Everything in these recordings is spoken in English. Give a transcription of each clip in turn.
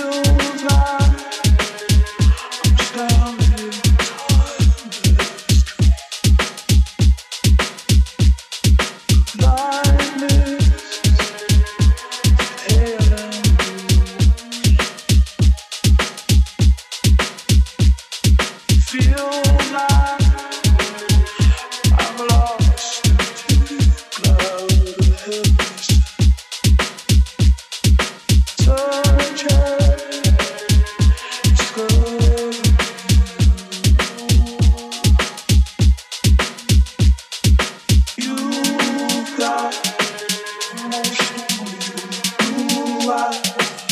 you.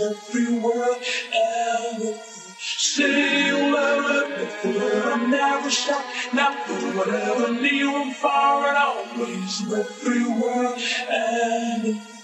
everywhere and Say you'll never, never stop, never, whatever, near and far and always everywhere and